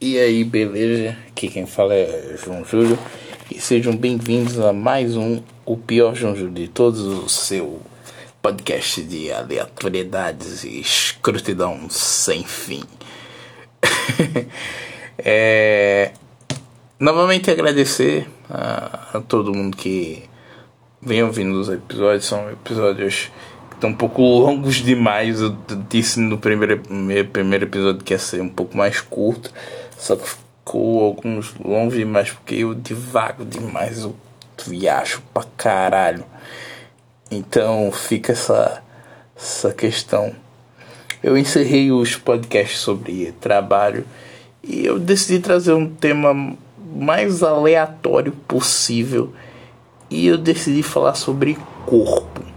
E aí, beleza? Aqui quem fala é João Júlio e sejam bem-vindos a mais um O Pior João Júlio de todos, o seu podcast de aleatoriedades e escrutidão sem fim. é... Novamente agradecer a, a todo mundo que vem ouvindo os episódios, são episódios estão um pouco longos demais. Eu disse no primeiro, primeiro episódio que ia ser um pouco mais curto. Só que ficou alguns longos demais porque eu divago demais. Eu viajo pra caralho. Então fica essa, essa questão. Eu encerrei os podcasts sobre trabalho e eu decidi trazer um tema mais aleatório possível. E eu decidi falar sobre corpo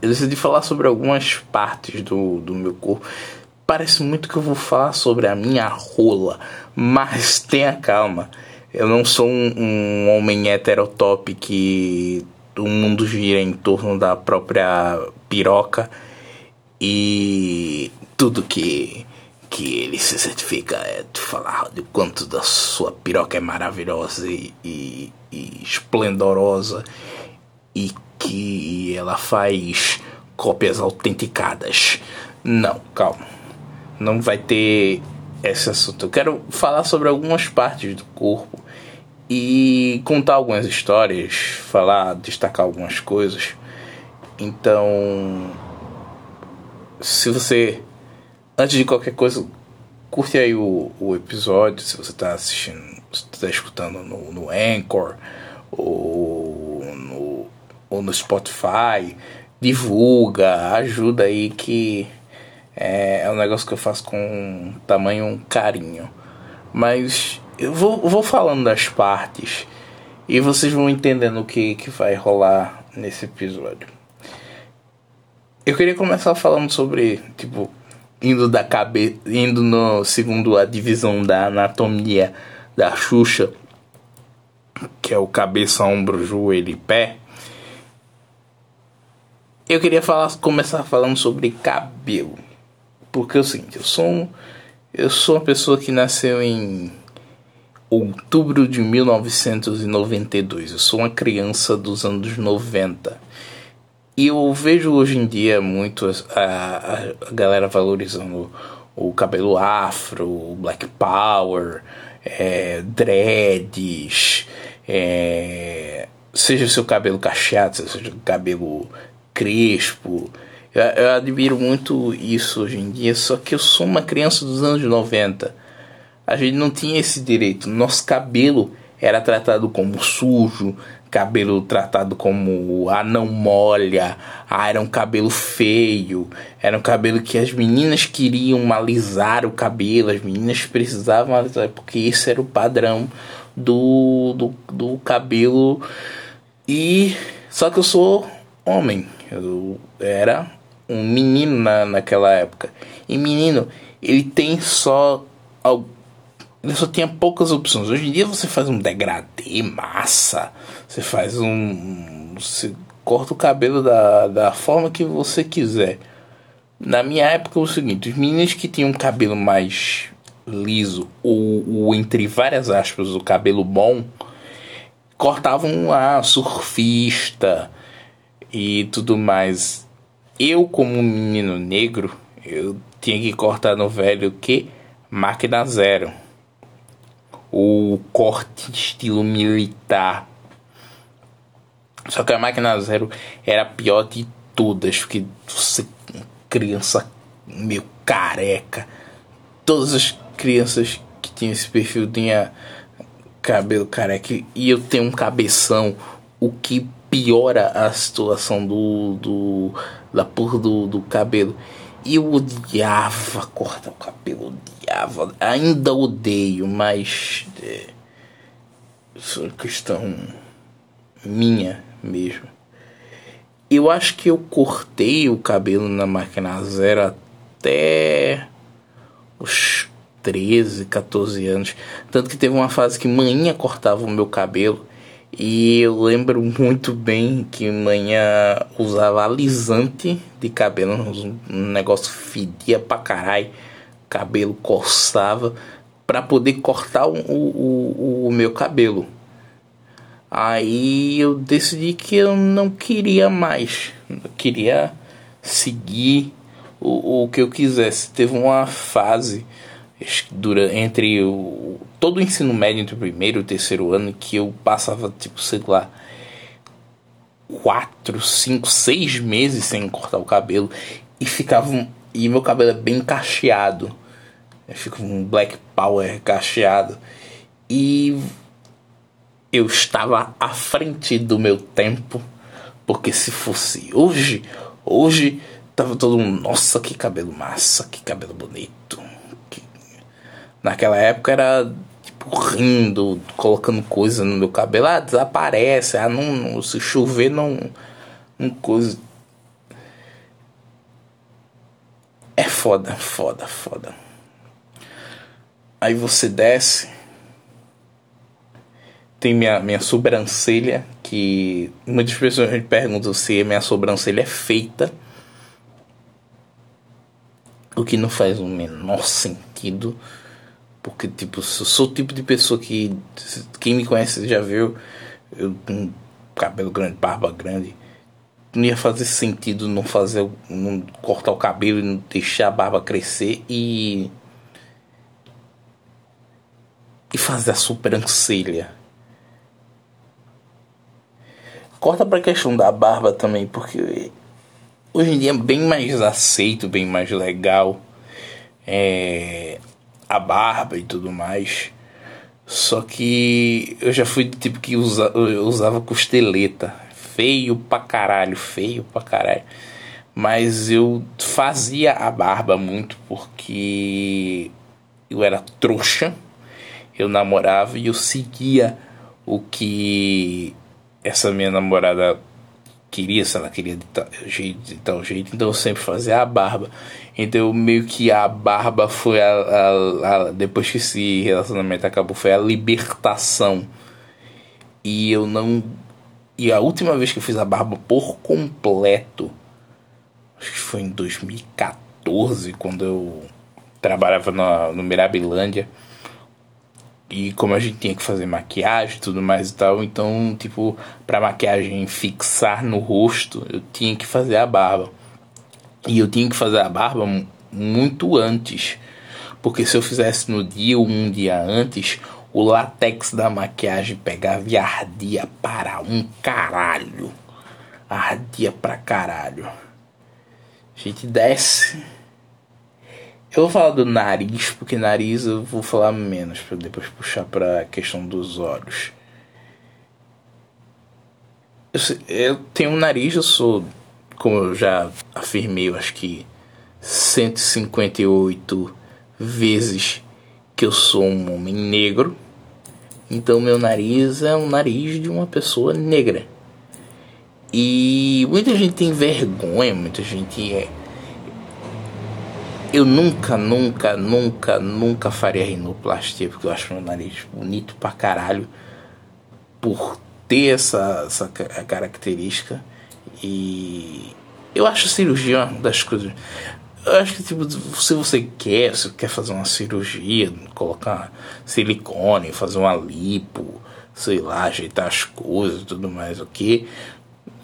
eu decidi falar sobre algumas partes do, do meu corpo. Parece muito que eu vou falar sobre a minha rola, mas tenha calma. Eu não sou um, um homem heterotop que o mundo gira em torno da própria piroca e tudo que que ele se certifica é de falar de quanto da sua piroca é maravilhosa e, e, e esplendorosa e que ela faz cópias autenticadas. Não, calma. Não vai ter esse assunto. Eu quero falar sobre algumas partes do corpo e contar algumas histórias, falar, destacar algumas coisas. Então, se você, antes de qualquer coisa, curte aí o, o episódio. Se você está assistindo, está escutando no, no Anchor ou no, ou no Spotify, divulga, ajuda aí que é, é um negócio que eu faço com tamanho carinho. Mas eu vou, vou falando das partes e vocês vão entendendo o que, que vai rolar nesse episódio. Eu queria começar falando sobre, tipo, indo da cabeça, indo no segundo a divisão da anatomia da Xuxa, que é o cabeça, ombro, joelho e pé. Eu queria falar, começar falando sobre cabelo. Porque é o seguinte, eu sou, um, eu sou uma pessoa que nasceu em outubro de 1992. Eu sou uma criança dos anos 90. E eu vejo hoje em dia muito a, a galera valorizando o cabelo afro, o black power, é, dreads, é, seja o seu cabelo cacheado, seja o cabelo crespo. Eu, eu, admiro muito isso hoje em dia, só que eu sou uma criança dos anos 90. A gente não tinha esse direito. Nosso cabelo era tratado como sujo, cabelo tratado como ah não molha, ah era um cabelo feio, era um cabelo que as meninas queriam alisar o cabelo, as meninas precisavam alisar porque esse era o padrão do, do, do cabelo e só que eu sou homem, eu era um menino na, naquela época. E menino, ele tem só. Ele só tinha poucas opções. Hoje em dia você faz um degradê massa. Você faz um. Você corta o cabelo da, da forma que você quiser. Na minha época é o seguinte: os meninos que tinham cabelo mais liso, ou, ou entre várias aspas, o cabelo bom, cortavam a surfista e tudo mais. Eu, como menino negro, eu tinha que cortar no velho que máquina zero. O corte estilo militar. Só que a máquina zero era a pior de todas, porque você criança meio careca. Todas as crianças que tinham esse perfil tinha cabelo careca e eu tenho um cabeção, o que piora a situação do, do da porra do, do cabelo. E eu odiava cortar o cabelo, odiava, ainda odeio, mas é, isso é questão minha mesmo. Eu acho que eu cortei o cabelo na máquina zero até os 13, 14 anos. Tanto que teve uma fase que manhã cortava o meu cabelo e eu lembro muito bem que manhã usava alisante de cabelo, um negócio fedia pra caralho, cabelo coçava. para poder cortar o, o, o meu cabelo. Aí eu decidi que eu não queria mais, eu queria seguir o, o que eu quisesse. Teve uma fase dura, entre o, todo o ensino médio, entre o primeiro e o terceiro ano, que eu passava, tipo, sei lá, quatro, cinco, seis meses sem cortar o cabelo e ficava. E meu cabelo é bem cacheado. Fica um black power cacheado. E eu estava à frente do meu tempo. Porque se fosse hoje, hoje tava todo mundo, nossa, que cabelo massa, que cabelo bonito. Que... Naquela época era tipo rindo, colocando coisa no meu cabelo, ah, desaparece, ah, não, não se chover não, não coisa. É foda, foda, foda. Aí você desce tem minha, minha sobrancelha, que muitas pessoas me perguntam se minha sobrancelha é feita. O que não faz o menor sentido. Porque, tipo, eu sou o tipo de pessoa que. Quem me conhece já viu. Eu com cabelo grande, barba grande. Não ia fazer sentido não fazer. Não cortar o cabelo e não deixar a barba crescer e. E fazer a sobrancelha Corta pra questão da barba também, porque hoje em dia é bem mais aceito, bem mais legal é, a barba e tudo mais. Só que eu já fui do tipo que usa, usava costeleta. Feio pra caralho, feio pra caralho. Mas eu fazia a barba muito porque eu era trouxa. Eu namorava e eu seguia o que essa minha namorada queria, se ela queria de tal jeito, de tal jeito, então eu sempre fazia a barba. Então meio que a barba foi a, a, a, depois que esse relacionamento acabou foi a libertação. E eu não e a última vez que eu fiz a barba por completo, acho que foi em 2014, quando eu trabalhava no, no Mirabilândia e como a gente tinha que fazer maquiagem e tudo mais e tal, então, tipo, pra maquiagem fixar no rosto, eu tinha que fazer a barba. E eu tinha que fazer a barba muito antes. Porque se eu fizesse no dia ou um dia antes, o látex da maquiagem pegava e ardia para um caralho. Ardia pra caralho. A gente desce eu vou falar do nariz, porque nariz eu vou falar menos, para depois puxar para a questão dos olhos. Eu, eu, tenho um nariz, eu sou, como eu já afirmei, eu acho que 158 vezes que eu sou um homem negro. Então meu nariz é um nariz de uma pessoa negra. E muita gente tem vergonha, muita gente é eu nunca, nunca, nunca, nunca faria rinoplastia, porque eu acho meu nariz bonito pra caralho por ter essa, essa característica. E eu acho cirurgia uma das coisas. Eu acho que tipo, se você quer, se quer fazer uma cirurgia, colocar silicone, fazer uma lipo, sei lá, ajeitar as coisas tudo mais, ok?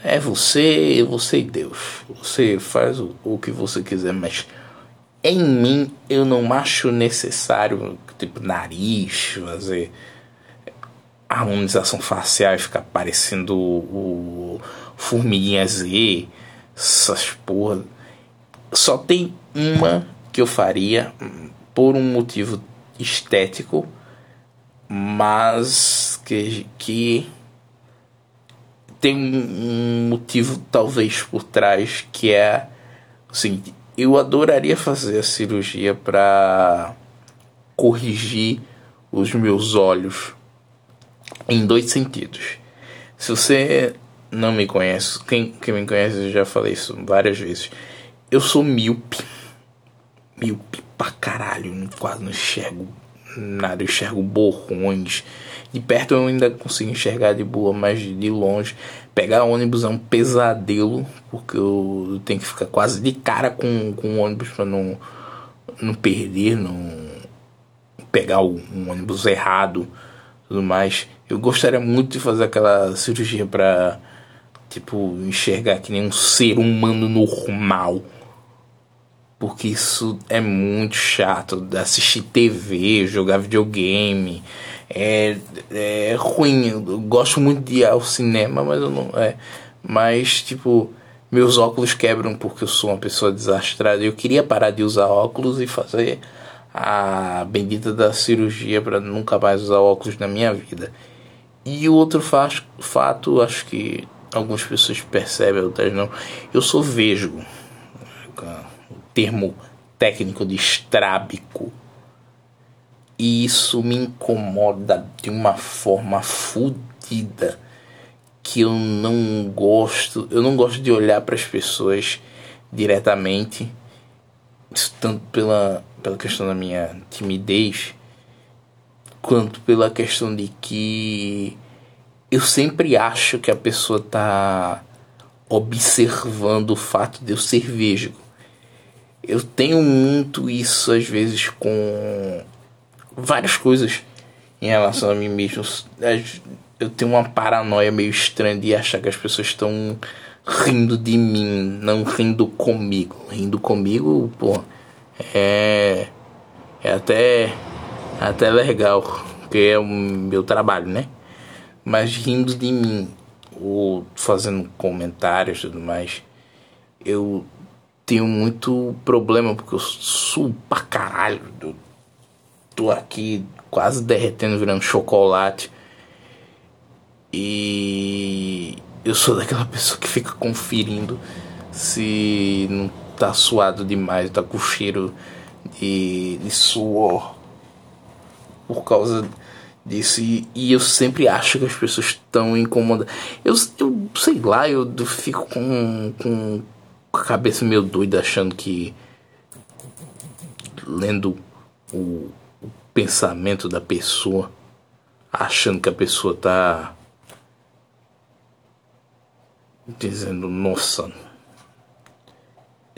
É você, você e Deus. Você faz o, o que você quiser, mas em mim eu não acho necessário, tipo, nariz, fazer harmonização facial e ficar parecendo o, Formiguinha Z, essas porra. Só tem uma que eu faria por um motivo estético, mas que, que tem um motivo talvez por trás que é o seguinte eu adoraria fazer a cirurgia para corrigir os meus olhos em dois sentidos. Se você não me conhece, quem, quem me conhece eu já falei isso várias vezes. Eu sou míope. Míope pra caralho, quase não enxergo nada, eu enxergo borrões. De perto eu ainda consigo enxergar de boa, mas de longe Pegar ônibus é um pesadelo, porque eu tenho que ficar quase de cara com, com o ônibus para não, não perder, não, pegar um ônibus errado, tudo mais. Eu gostaria muito de fazer aquela cirurgia para tipo enxergar que nem um ser humano normal. Porque isso é muito chato. Assistir TV, jogar videogame. É, é ruim. Eu gosto muito de ir ao cinema, mas eu não. É, mas, tipo, meus óculos quebram porque eu sou uma pessoa desastrada. Eu queria parar de usar óculos e fazer a bendita da cirurgia para nunca mais usar óculos na minha vida. E o outro fato, acho que algumas pessoas percebem, outras não. Eu sou vesgo. O termo técnico de estrábico. E isso me incomoda de uma forma fodida que eu não gosto. Eu não gosto de olhar para as pessoas diretamente, tanto pela, pela questão da minha timidez quanto pela questão de que eu sempre acho que a pessoa tá observando o fato de eu ser vesgo. Eu tenho muito isso às vezes com várias coisas em relação a mim mesmo. Eu tenho uma paranoia meio estranha de achar que as pessoas estão rindo de mim, não rindo comigo. Rindo comigo, pô, é, é até até legal, porque é o meu trabalho, né? Mas rindo de mim, ou fazendo comentários e tudo mais, eu tenho muito problema, porque eu suo pra caralho. Eu tô aqui quase derretendo, virando chocolate. E eu sou daquela pessoa que fica conferindo se não tá suado demais, tá com cheiro de, de suor por causa disso. E, e, eu sempre acho que as pessoas estão incomodadas. Eu, eu sei lá, eu, eu fico com, com a cabeça meio doida achando que. lendo o, pensamento da pessoa, achando que a pessoa tá. dizendo, nossa.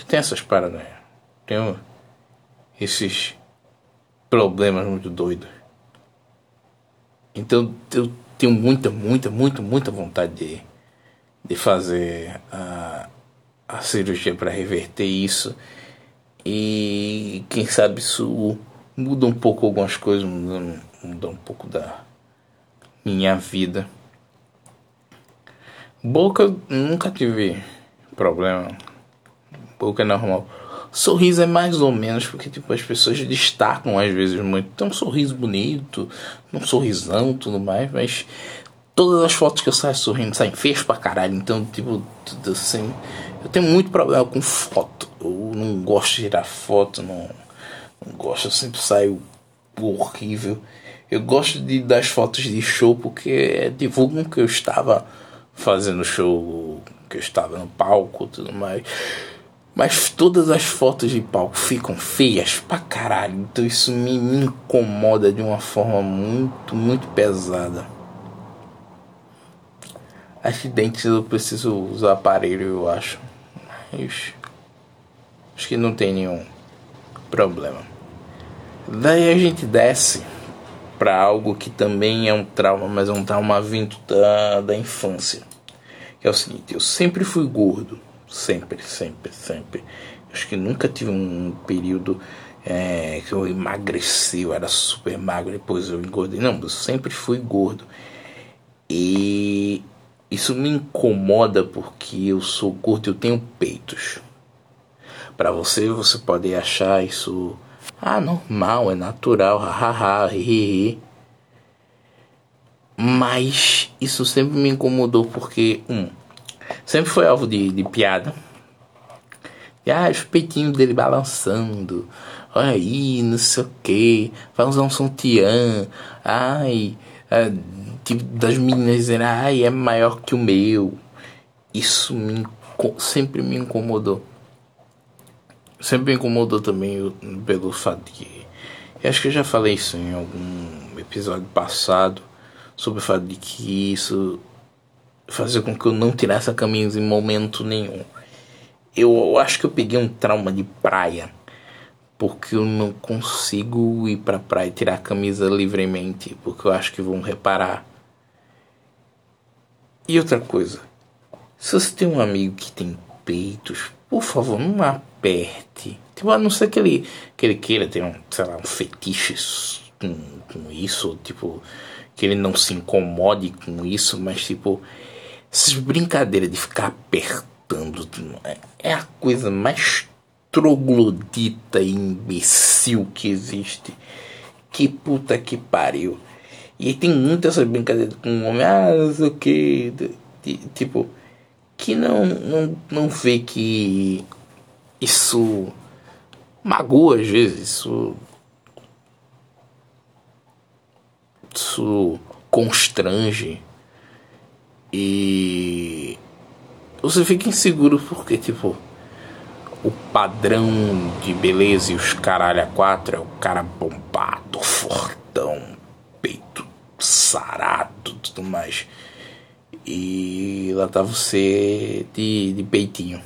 Tenho essas paranoias. Tenho esses problemas muito doidos. Então eu tenho muita, muita, muita, muita vontade de, de fazer a, a cirurgia para reverter isso. E quem sabe isso muda um pouco algumas coisas, muda, muda um pouco da minha vida. Boca nunca tive problema. Boca é normal. Sorriso é mais ou menos porque tipo, as pessoas destacam às vezes muito. Tem um sorriso bonito, um sorrisão tudo mais, mas todas as fotos que eu saio sorrindo saem feias pra caralho. Então, tipo, tudo assim. Eu tenho muito problema com foto. Eu não gosto de tirar foto, não, gosto, eu sempre saio horrível. Eu gosto de das fotos de show porque divulgam que eu estava fazendo show, que eu estava no palco tudo mais. Mas todas as fotos de palco ficam feias pra caralho. Então isso me, me incomoda de uma forma muito, muito pesada. Acidentes eu preciso usar aparelho, eu acho. Mas acho que não tem nenhum problema. Daí a gente desce para algo que também é um trauma, mas é um trauma vindo da, da infância. Que é o seguinte, eu sempre fui gordo Sempre, sempre, sempre. Acho que nunca tive um período é, que eu emagreci, eu era super magro, depois eu engordei. Não, eu sempre fui gordo. E isso me incomoda porque eu sou gordo eu tenho peitos. Para você, você pode achar isso ah, normal, é natural, hahaha, hi, Mas isso sempre me incomodou porque, um, Sempre foi alvo de, de piada. E, ah, os peitinhos dele balançando. Olha aí, não sei o que. Vai usar um sutiã. Ai, é, tipo, das meninas dizendo, ai, é maior que o meu. Isso me, sempre me incomodou. Sempre me incomodou também pelo fato de que. Eu acho que eu já falei isso em algum episódio passado. Sobre o fato de que isso fazer com que eu não tirasse a camisa em momento nenhum. Eu acho que eu peguei um trauma de praia. porque eu não consigo ir pra praia e tirar a camisa livremente, porque eu acho que vão reparar. E outra coisa, se você tem um amigo que tem peitos, por favor, não aperte. Tipo, a não ser que ele, que ele queira ter um, sei lá, um fetiche com, com isso, tipo, que ele não se incomode com isso, mas tipo, essas brincadeiras de ficar apertando é, é a coisa mais troglodita e imbecil que existe. Que puta que pariu. E tem muitas essas brincadeiras com o homem, ah, não sei o que. Tipo, que não, não, não vê que isso magoa às vezes, isso, isso constrange e você fica inseguro porque tipo o padrão de beleza e os caralho a quatro é o cara bombado, fortão, peito sarado, tudo mais. E lá tá você de, de peitinho.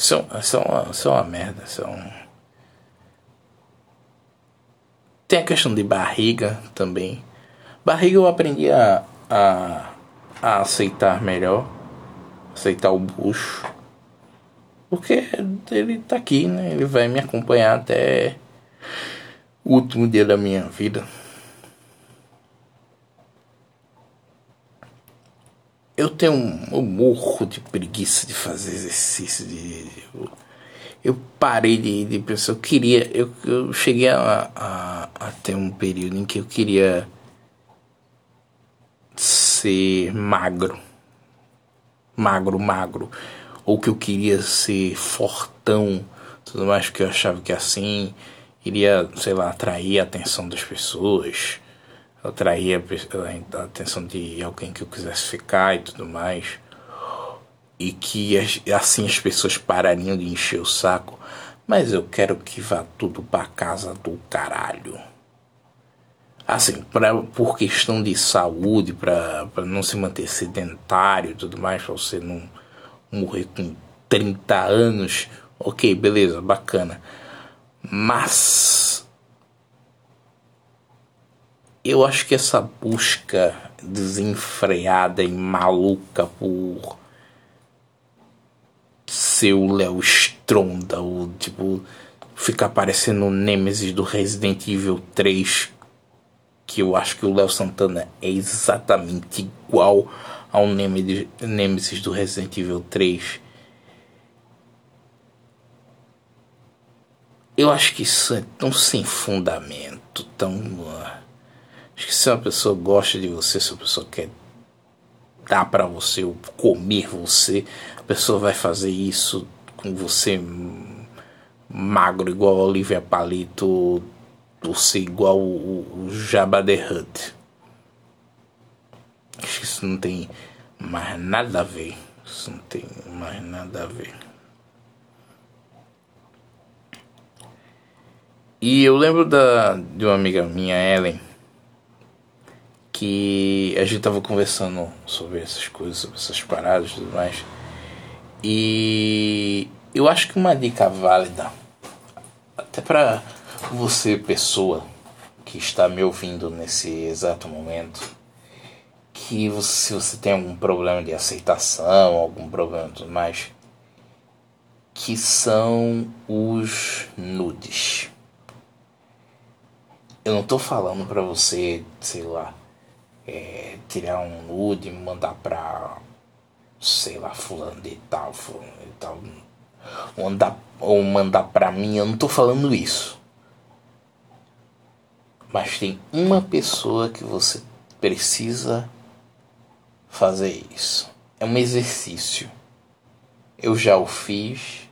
É, isso, é uma, merda. Um... Tem a questão de barriga também. Barriga eu aprendi a, a, a aceitar melhor. Aceitar o bucho. Porque ele tá aqui, né? Ele vai me acompanhar até o último dia da minha vida. Eu tenho um, morro de preguiça de fazer exercício. De, eu, eu parei de, de pensar, eu queria. Eu, eu cheguei a, a, a ter um período em que eu queria ser magro. Magro, magro. Ou que eu queria ser fortão, tudo mais, que eu achava que assim iria, sei lá, atrair a atenção das pessoas atrair a, atenção de alguém que eu quisesse ficar e tudo mais. E que assim as pessoas parariam de encher o saco. Mas eu quero que vá tudo pra casa do caralho. Assim, pra, por questão de saúde, pra, pra não se manter sedentário e tudo mais, pra você não morrer com 30 anos. Ok, beleza, bacana. Mas eu acho que essa busca desenfreada e maluca por ser o Léo Stronda, o tipo ficar parecendo o Nemesis do Resident Evil 3, que eu acho que o Léo Santana é exatamente igual ao Nemesis do Resident Evil 3. Eu acho que isso é tão sem fundamento, tão uh, Acho que se uma pessoa gosta de você, se a pessoa quer dar para você ou comer você, a pessoa vai fazer isso com você magro igual a Olivia Palito, você igual o, o Jabba the Hutt. Acho que isso não tem mais nada a ver. Isso não tem mais nada a ver. E eu lembro da, de uma amiga minha, Ellen, que a gente tava conversando sobre essas coisas, sobre essas paradas e tudo mais. E eu acho que uma dica válida, até para você, pessoa que está me ouvindo nesse exato momento, que você, se você tem algum problema de aceitação, algum problema e tudo mais, que são os nudes. Eu não tô falando para você, sei lá, é, tirar um nude mandar pra sei lá, fulano de tal, fulano de tal. Ou, andar, ou mandar pra mim, eu não tô falando isso. Mas tem uma pessoa que você precisa fazer isso. É um exercício. Eu já o fiz.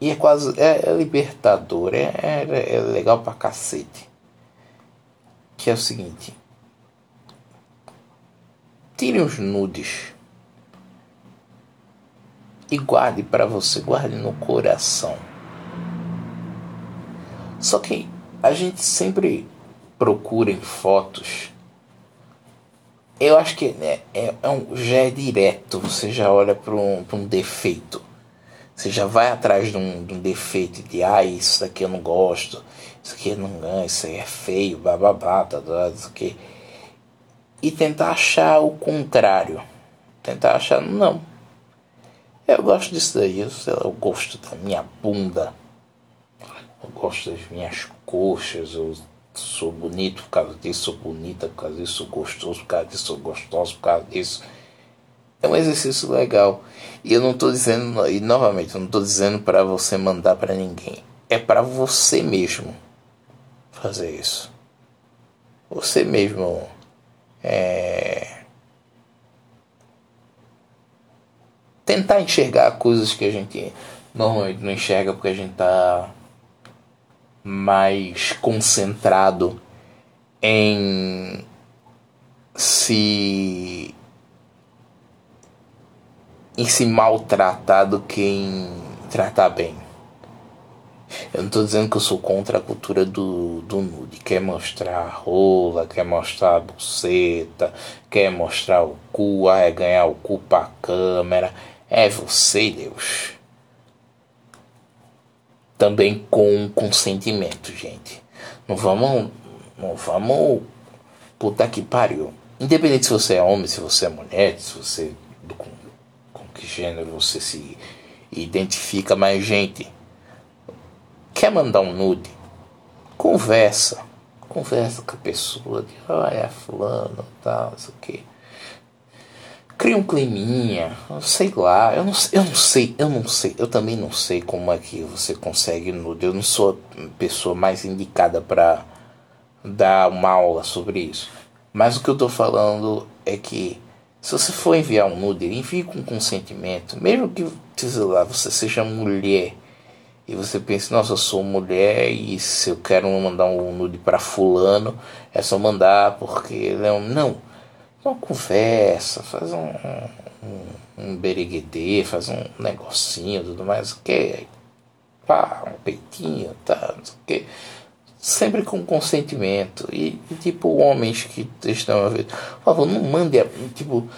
E é quase. É, é libertador. É, é, é legal pra cacete que é o seguinte: tire os nudes e guarde para você, guarde no coração. Só que a gente sempre procura em fotos eu acho que é, é, é um, já é direto, você já olha para um, um defeito. Você já vai atrás de um, de um defeito de ah, isso daqui eu não gosto, isso aqui não ganha, isso aí é feio, bababá, tá, tá, isso aqui. E tentar achar o contrário. Tentar achar, não. Eu gosto disso daí, eu, eu gosto da minha bunda. Eu gosto das minhas coxas, eu sou bonito por causa disso, sou bonita por causa disso, sou gostoso por causa disso, sou gostoso por causa disso. É um exercício legal. E eu não estou dizendo, e novamente, eu não estou dizendo para você mandar para ninguém. É para você mesmo fazer isso. Você mesmo é, tentar enxergar coisas que a gente normalmente não enxerga porque a gente está mais concentrado em se em se maltratar do que em tratar bem. Eu não estou dizendo que eu sou contra a cultura do, do nude. Quer mostrar a rola, quer mostrar a buceta, quer mostrar o cu, ah, é ganhar o cu pra câmera. É você, Deus também com consentimento, gente. Não vamos. Não vamos. Puta que pariu. Independente se você é homem, se você é mulher, se você. Que gênero você se identifica, mas, gente. Quer mandar um nude? Conversa. Conversa com a pessoa. De, olha, fulano, tal, sei o que cria um climinha, sei lá, eu não, eu não sei, eu não sei, eu também não sei como é que você consegue nude. Eu não sou a pessoa mais indicada para dar uma aula sobre isso. Mas o que eu tô falando é que se você for enviar um nude, envie com consentimento, mesmo que sei lá, você seja mulher e você pense, nossa, eu sou mulher e se eu quero mandar um nude para fulano, é só mandar porque ele é um não uma conversa, faz um, um, um beriguedê, faz um negocinho tudo mais, o que? Pá, um peitinho, tá, não sei o que. Sempre com consentimento. E, tipo, homens que estão a ver, por favor, não mande, tipo,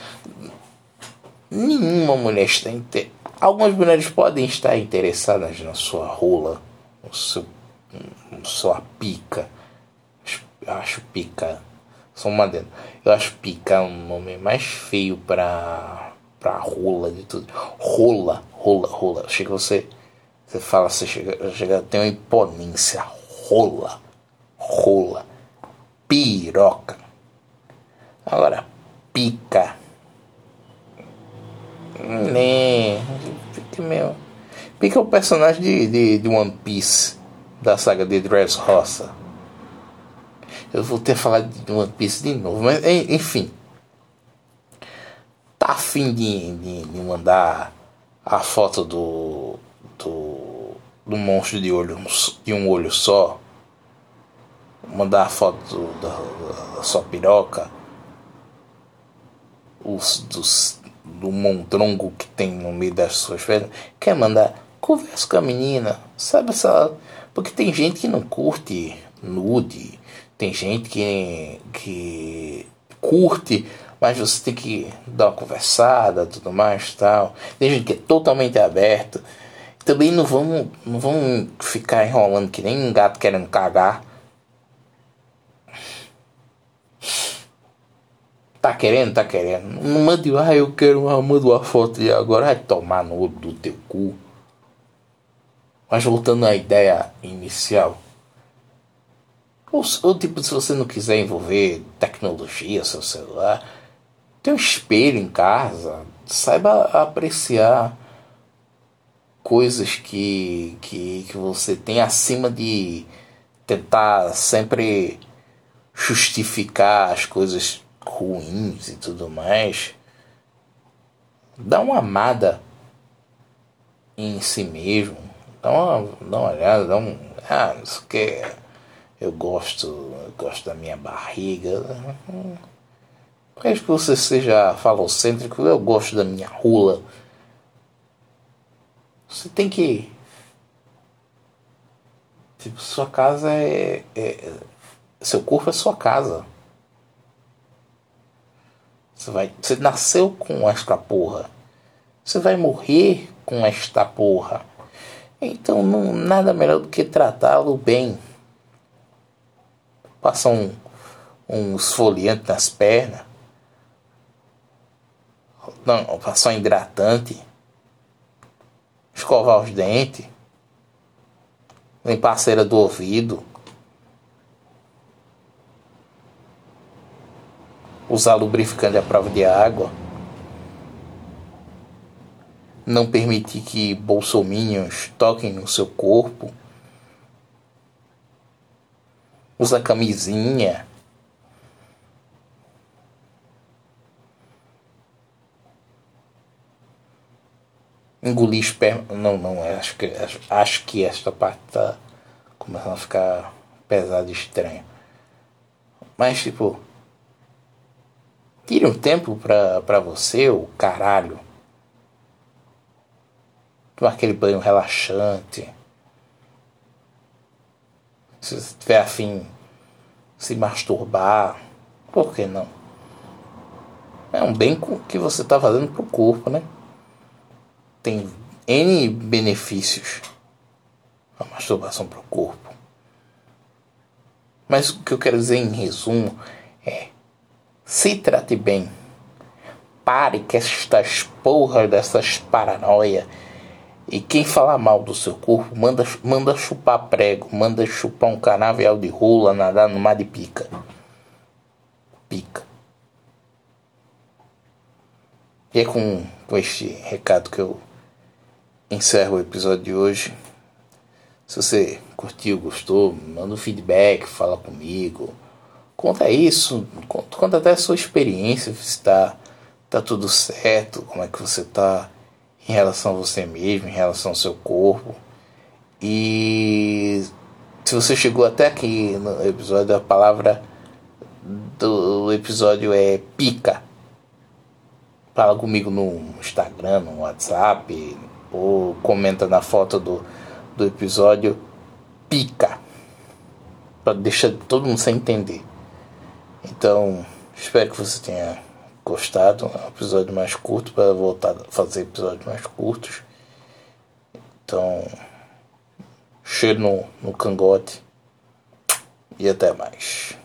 nenhuma mulher está inter... Algumas mulheres podem estar interessadas na sua rola, no seu, na sua pica. Acho pica só uma dentro. Eu acho pica um nome mais feio pra, pra rola de tudo. Rola, rola, rola. Chega você. Você fala, você chega, chega tem uma imponência. Rola, rola. Piroca. Agora, pica. Né. Pica meu. Pica é o personagem de, de, de One Piece. Da saga de Dress Roça eu vou ter falado de One Piece de novo, mas enfim. Tá afim de, de, de mandar a foto do, do, do monstro de, olho, de um olho só? Mandar a foto da, da sua piroca? Os, dos, do montrongo que tem no meio das suas pernas? Quer mandar? Conversa com a menina, sabe essa. Porque tem gente que não curte nude tem gente que, que curte, mas você tem que dar uma conversada, tudo mais, tal. Tem gente que é totalmente aberto. Também não vamos, não vamos ficar enrolando que nem um gato querendo cagar. Tá querendo, tá querendo. Não mande, ah, eu quero uma, manda uma foto e agora vai tomar no olho do teu cu. Mas voltando à ideia inicial, ou, ou tipo, se você não quiser envolver tecnologia, seu celular, tem um espelho em casa, saiba apreciar coisas que, que, que você tem acima de tentar sempre justificar as coisas ruins e tudo mais. Dá uma amada em si mesmo. Dá uma, dá uma olhada, dá um. Ah, isso que eu gosto, eu gosto da minha barriga. Mesmo que você seja falocêntrico, eu gosto da minha rula. Você tem que. Tipo, sua casa é, é. Seu corpo é sua casa. Você, vai, você nasceu com esta porra. Você vai morrer com esta porra. Então, não, nada melhor do que tratá-lo bem. Passar um, um esfoliante nas pernas. Não, passar um hidratante. Escovar os dentes. Limpar a cera do ouvido. Usar lubrificante à prova de água. Não permitir que bolsominions toquem no seu corpo. Usa camisinha. Engolir esperma. Não, não, acho que, acho que esta parte tá começando a ficar pesado e estranho. Mas, tipo. Tire um tempo pra, pra você, o caralho. Tomar aquele banho relaxante. Se você tiver afim se masturbar, por que não? É um bem que você está fazendo pro corpo, né? Tem N benefícios a masturbação para o corpo. Mas o que eu quero dizer em resumo é: se trate bem. Pare com estas porras dessas paranoia. E quem falar mal do seu corpo, manda, manda chupar prego, manda chupar um canavial de rola, nadar no mar de pica. Pica. E é com, com este recado que eu encerro o episódio de hoje. Se você curtiu, gostou, manda um feedback, fala comigo. Conta isso, conta, conta até a sua experiência, se está tá tudo certo, como é que você está em relação a você mesmo, em relação ao seu corpo. E se você chegou até aqui no episódio, a palavra do episódio é pica. Fala comigo no Instagram, no WhatsApp, ou comenta na foto do, do episódio, pica. Para deixar todo mundo sem entender. Então, espero que você tenha gostado. É um episódio mais curto para voltar a fazer episódios mais curtos. Então, cheiro no, no cangote. E até mais.